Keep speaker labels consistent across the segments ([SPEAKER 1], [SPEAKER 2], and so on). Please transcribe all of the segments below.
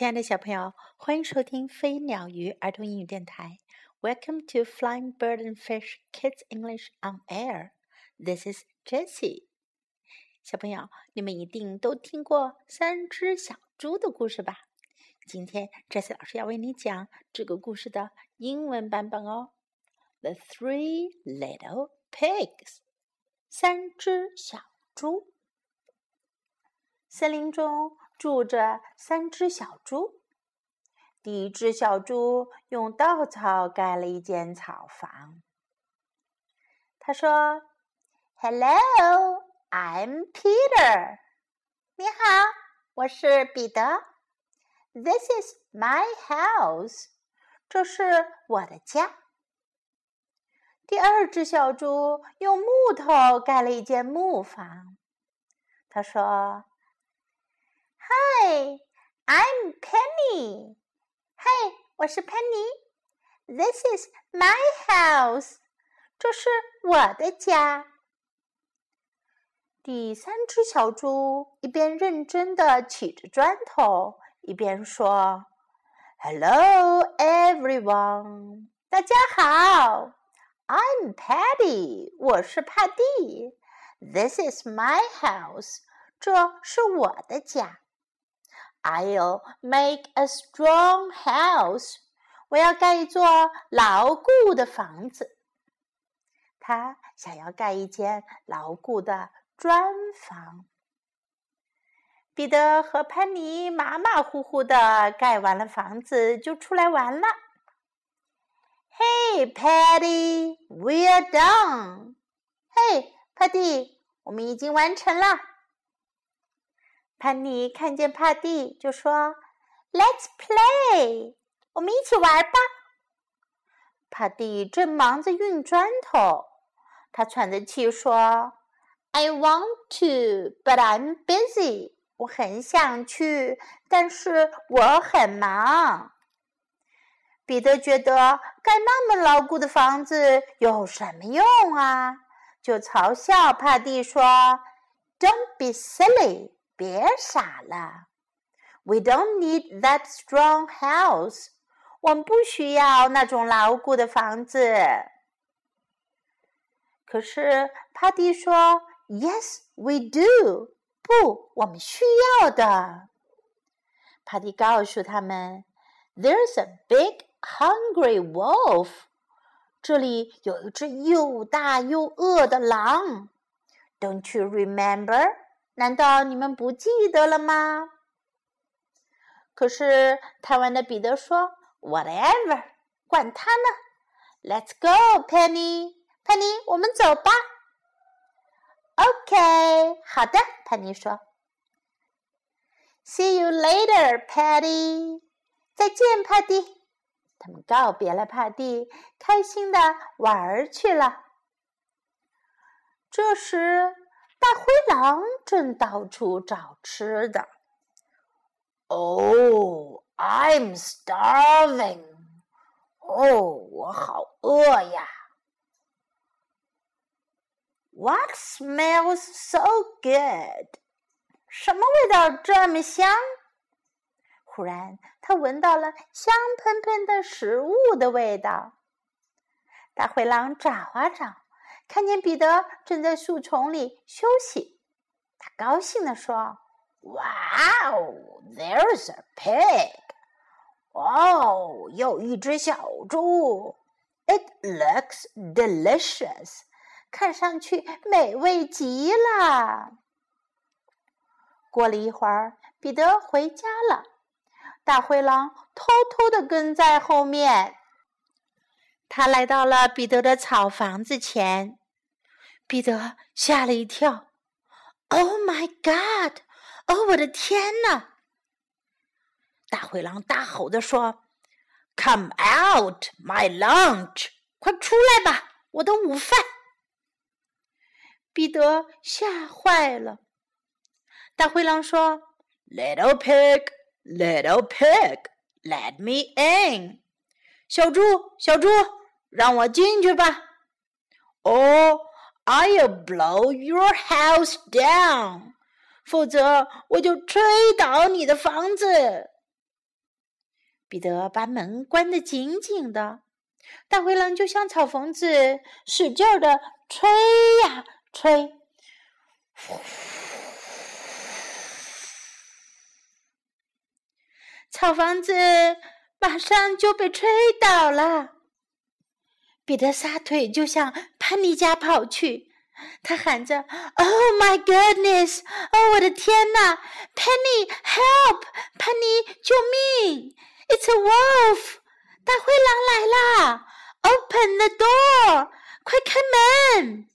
[SPEAKER 1] 亲爱的小朋友，欢迎收听飞鸟鱼儿童英语电台。Welcome to Flying Bird and Fish Kids English on Air. This is Jessie. 小朋友，你们一定都听过三只小猪的故事吧？今天 Jessie 老师要为你讲这个故事的英文版本哦。The Three Little Pigs，三只小猪。森林中。住着三只小猪。第一只小猪用稻草盖了一间草房。他说：“Hello, I'm Peter。你好，我是彼得。This is my house。这是我的家。”第二只小猪用木头盖了一间木房。他说。Hi, I'm Penny. Hey，我是 Penny. This is my house. 这是我的家。第三只小猪一边认真的砌着砖头，一边说：“Hello, everyone. 大家好，I'm Paddy. 我是帕蒂。This is my house. 这是我的家。” I'll make a strong house. 我要盖一座牢固的房子。他想要盖一间牢固的砖房。彼得和潘妮马马虎虎的盖完了房子，就出来玩了。Hey, Patty, we're done. Hey, Paddy，我们已经完成了。潘妮看见帕蒂，就说：“Let's play，我们一起玩吧。”帕蒂正忙着运砖头，他喘着气说：“I want to, but I'm busy。我很想去，但是我很忙。”彼得觉得盖那么牢固的房子有什么用啊？就嘲笑帕蒂说：“Don't be silly。”别傻了，We don't need that strong house。我们不需要那种牢固的房子。可是帕蒂说：“Yes, we do。”不，我们需要的。帕蒂告诉他们：“There's a big hungry wolf。”这里有一只又大又饿的狼。Don't you remember？ 难道你们不记得了吗？可是贪玩的彼得说：“Whatever，管他呢！Let's go，Penny。Penny，我们走吧。”OK，好的，潘妮说。“See you later，Paddy。”再见，帕蒂。他们告别了帕蒂，开心的玩去了。这时。大灰狼正到处找吃的。Oh, I'm starving. 哦，我好饿呀。What smells so good? 什么味道这么香？忽然，他闻到了香喷喷的食物的味道。大灰狼找啊找。看见彼得正在树丛里休息，他高兴地说：“Wow, there's a pig！哦，有一只小猪。It looks delicious，看上去美味极了。”过了一会儿，彼得回家了，大灰狼偷偷地跟在后面。他来到了彼得的草房子前。彼得吓了一跳，“Oh my God！哦，我的天呐！”大灰狼大吼着说：“Come out, my lunch！快出来吧，我的午饭！”彼得吓坏了。大灰狼说：“Little pig, little pig, let me in！小猪，小猪，让我进去吧。”哦。I'll blow your house down，否则我就吹倒你的房子。彼得把门关得紧紧的，大灰狼就像草房子，使劲儿的吹呀吹，草房子马上就被吹倒了。彼得撒腿就向潘妮家跑去，他喊着：“Oh my goodness！哦，我的天哪！Penny，help！潘妮，救命！” It's a wolf！大灰狼来啦！Open the door！快开门！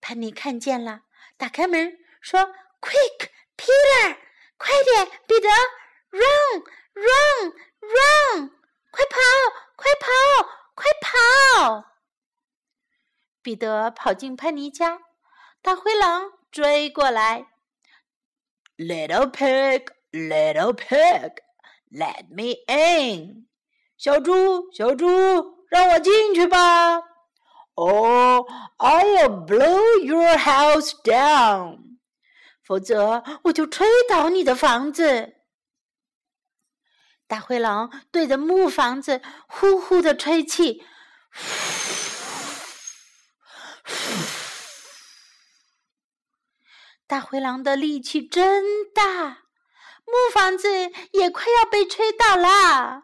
[SPEAKER 1] 潘妮看见了，打开门说：“Quick，Peter！快点，彼得！Run！Run！Run！快跑！快跑！快跑！”彼得跑进潘妮家，大灰狼追过来。Little pig，little pig。Let me in，小猪，小猪，让我进去吧。Oh, I'll blow your house down，否则我就吹倒你的房子。大灰狼对着木房子呼呼的吹气，大灰狼的力气真大。木房子也快要被吹倒了，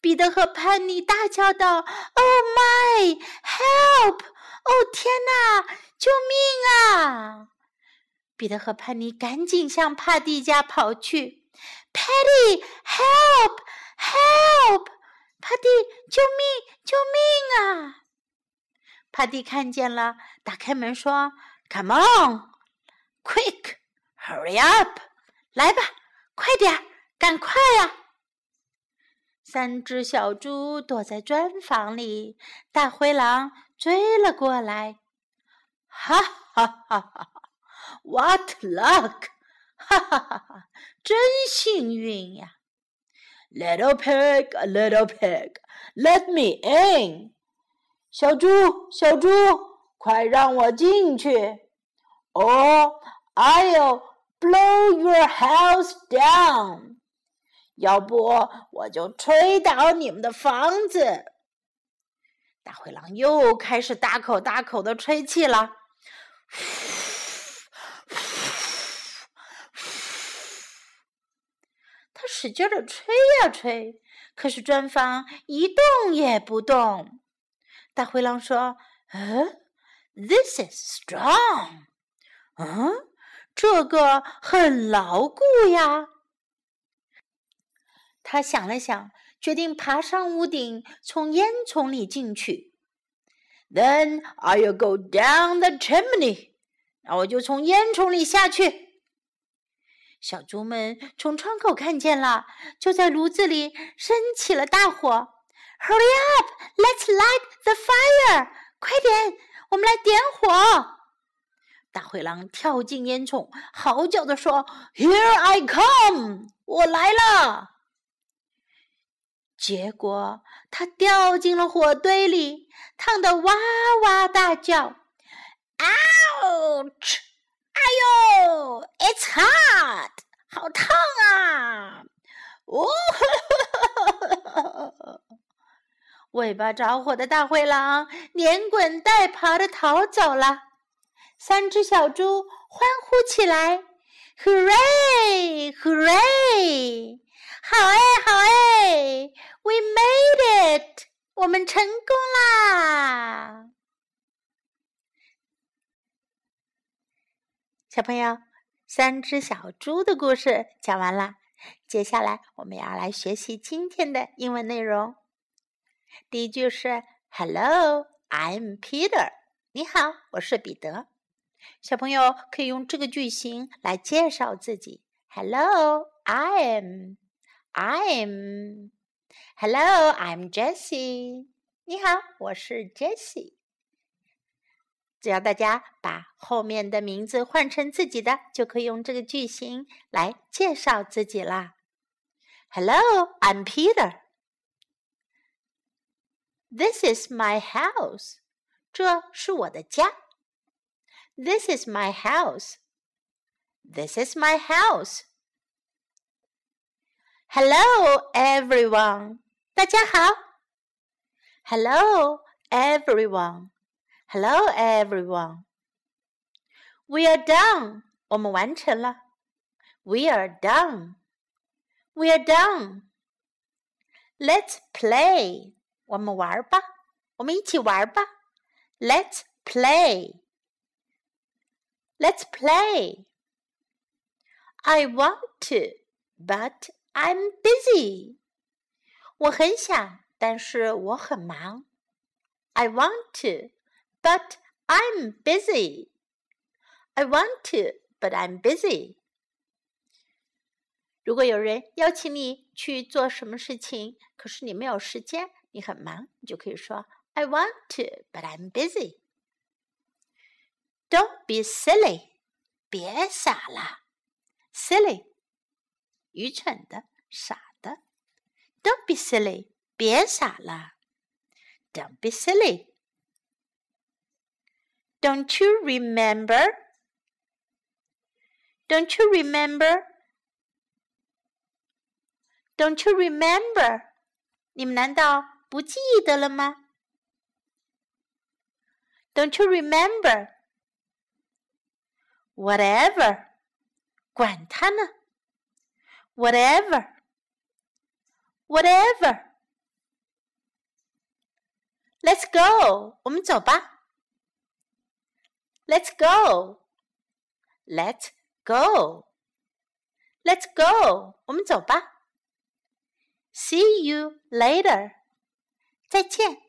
[SPEAKER 1] 彼得和潘妮大叫道：“Oh my, help！哦天哪，救命啊！”彼得和潘妮赶紧向帕蒂家跑去。“Patty, help, help！帕蒂，救命，救命啊！”帕蒂看见了，打开门说：“Come on, quick, hurry up！来吧。”快点，赶快呀！三只小猪躲在砖房里，大灰狼追了过来。哈哈哈哈！What luck！哈哈哈哈！真幸运呀 ！Little pig, little pig, let me in！小猪，小猪，快让我进去！Oh, I'll。Blow your house down！要不我就吹倒你们的房子。大灰狼又开始大口大口的吹气了。 使劲的吹呀吹，可是砖房一动也不动。大灰狼说：“嗯，This is strong。”嗯。这个很牢固呀。他想了想，决定爬上屋顶，从烟囱里进去。Then I'll go down the chimney。那我就从烟囱里下去。小猪们从窗口看见了，就在炉子里升起了大火。Hurry up! Let's light the fire！快点，我们来点火。大灰狼跳进烟囱，嚎叫的说：“Here I come！我来了。”结果他掉进了火堆里，烫得哇哇大叫：“Ouch！哎呦，It's hot！好烫啊！”呜哦，尾巴着火的大灰狼连滚带爬的逃走了。三只小猪欢呼起来！Hooray! Hooray! 好哎，好哎！We made it！我们成功啦！小朋友，三只小猪的故事讲完了。接下来我们要来学习今天的英文内容。第一句是 “Hello, I'm Peter。”你好，我是彼得。小朋友可以用这个句型来介绍自己。Hello, I'm, I'm. Hello, I'm Jessie。你好，我是 Jessie。只要大家把后面的名字换成自己的，就可以用这个句型来介绍自己啦。Hello, I'm Peter. This is my house. 这是我的家。This is my house. This is my house. Hello, everyone. 大家好。Hello, everyone. Hello, everyone. We are done. 我们完成了。We are done. We are done. Let's play. 我们玩吧。我们一起玩吧。Let's play. Let's play. I want to, but I'm busy. 我很想，但是我很忙。I want to, but I'm busy. I want to, but I'm busy. 如果有人邀请你去做什么事情，可是你没有时间，你很忙，你就可以说 I want to, but I'm busy. Don't be silly. 别傻了，silly，愚蠢的，傻的。Don't be silly，别傻了。Don't be silly. Don't you remember? Don't you remember? Don't you remember? 你们难道不记得了吗？Don't you remember? Whatever，管他呢。Whatever，whatever。Let's go，我们走吧。 Let's go，Let's go，Let's go，我们走吧。See you later，再见。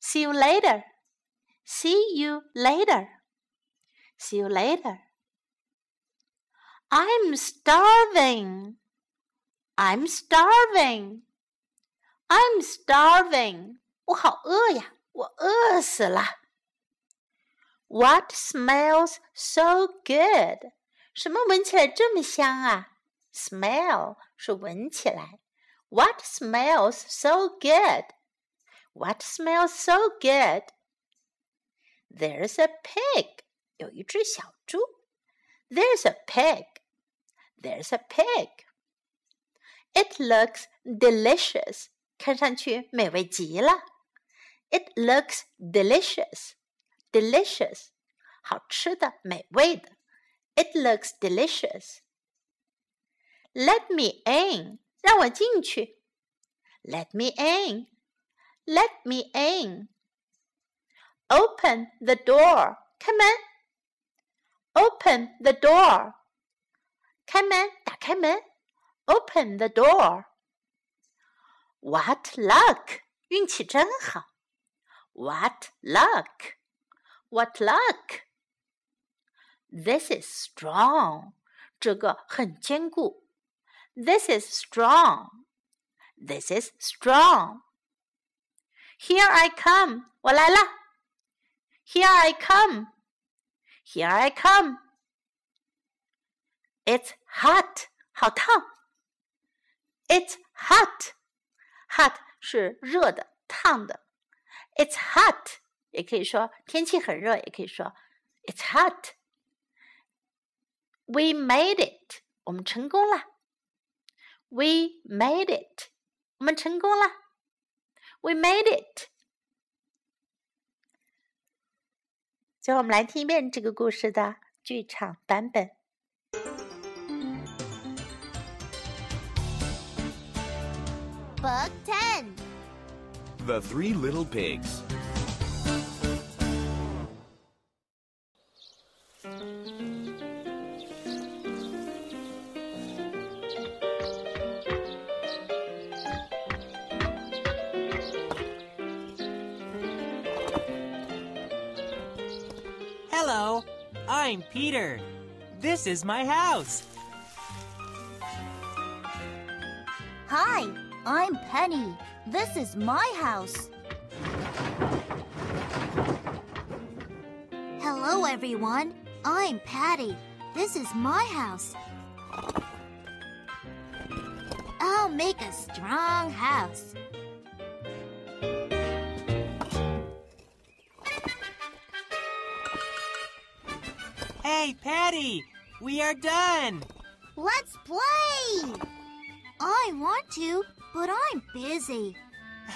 [SPEAKER 1] See you later，See you later。See you later. I'm starving. I'm starving. I'm starving. 我好饿呀，我饿死了。 What smells so good? 什么闻起来这么香啊？Smell 是闻起来。What smells so good? What smells so good? There's a pig. 有一只小猪。There's a pig. There's a pig. It looks delicious. 看上去美味极了。It looks delicious. Delicious. 好吃的，美味的。It looks delicious. Let me in. 让我进去。Let me in. Let me in. Open the door. 开门。Open the door. 开门，打开门。Open the door. What luck! 运气真好。What luck! What luck! This is strong. 这个很坚固。This is strong. This is strong. Here I come. 我来了。Here I come. Here I come. It's hot. 好烫。It's hot. Hot 是热的、烫的。It's hot 也可以说天气很热，也可以说 It's hot. We made it. 我们成功了。We made it. 我们成功了。We made it. 最后，我们来听一遍这个故事的剧场版本。
[SPEAKER 2] Book Ten:
[SPEAKER 3] The Three Little Pigs.
[SPEAKER 4] This is my house.
[SPEAKER 2] Hi, I'm Penny. This is my house. Hello, everyone. I'm Patty. This is my house. I'll make a strong house.
[SPEAKER 4] Hey, Patty, we are done.
[SPEAKER 2] Let's play! I want to, but I'm busy.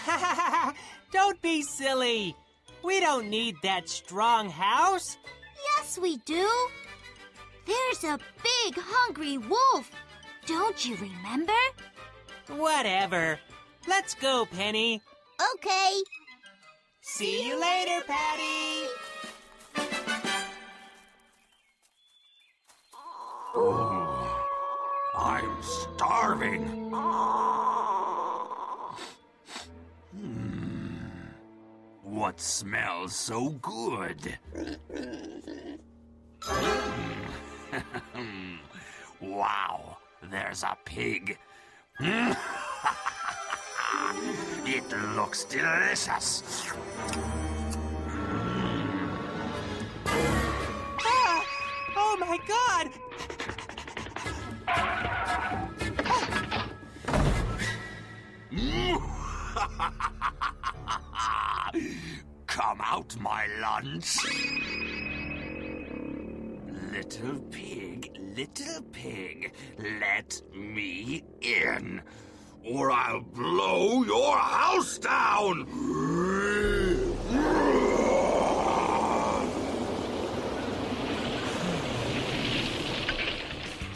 [SPEAKER 4] don't be silly. We don't need that strong house.
[SPEAKER 2] Yes, we do. There's a big hungry wolf. Don't you remember?
[SPEAKER 4] Whatever. Let's go, Penny.
[SPEAKER 2] Okay.
[SPEAKER 4] See you later, Patty.
[SPEAKER 5] I'm starving. Hmm. What smells so good? wow, there's a pig. it looks delicious.
[SPEAKER 4] Ah, oh my god!
[SPEAKER 5] My lunch. Little pig, little pig, let me in, or I'll blow your house down.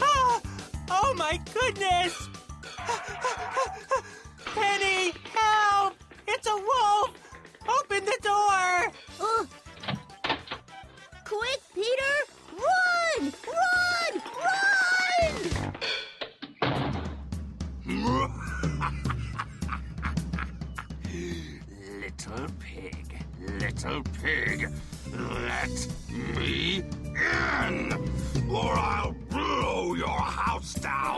[SPEAKER 4] Ah, oh my goodness! Penny, help! It's a wolf! Open the door!
[SPEAKER 5] Little pig, let me in, or I'll blow your house down.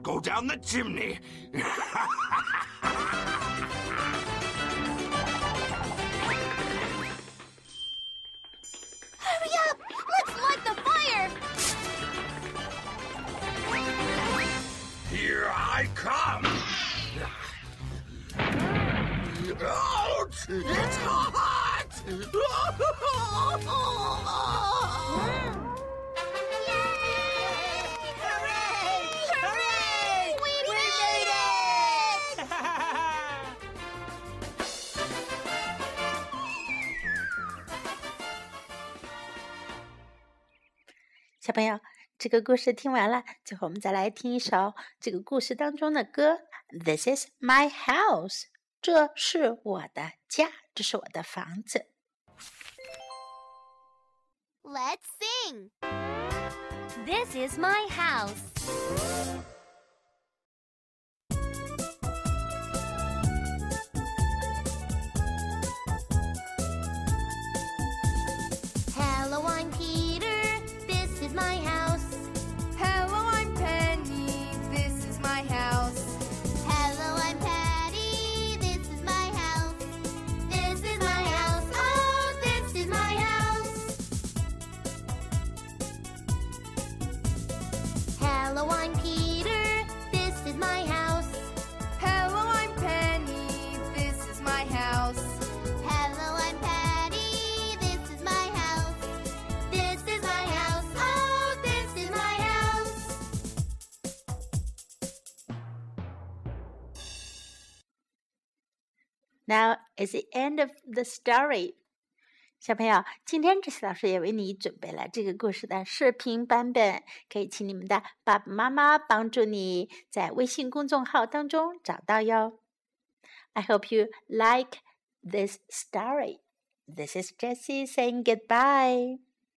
[SPEAKER 5] I'll go down the chimney.
[SPEAKER 2] Hurry up! Let's light the fire!
[SPEAKER 5] Here I come. Ouch! It's hot!
[SPEAKER 1] 没有，这个故事听完了，最后我们再来听一首这个故事当中的歌。This is my house，这是我的家，这是我的房子。
[SPEAKER 2] Let's sing. This is my house.
[SPEAKER 1] Now is the end of the story. 小朋友，今天这些老师也为你准备了这个故事的视频版本，可以请你们的爸爸妈妈帮助你在微信公众号当中找到哟。I hope you like this story. This is Jessie saying goodbye.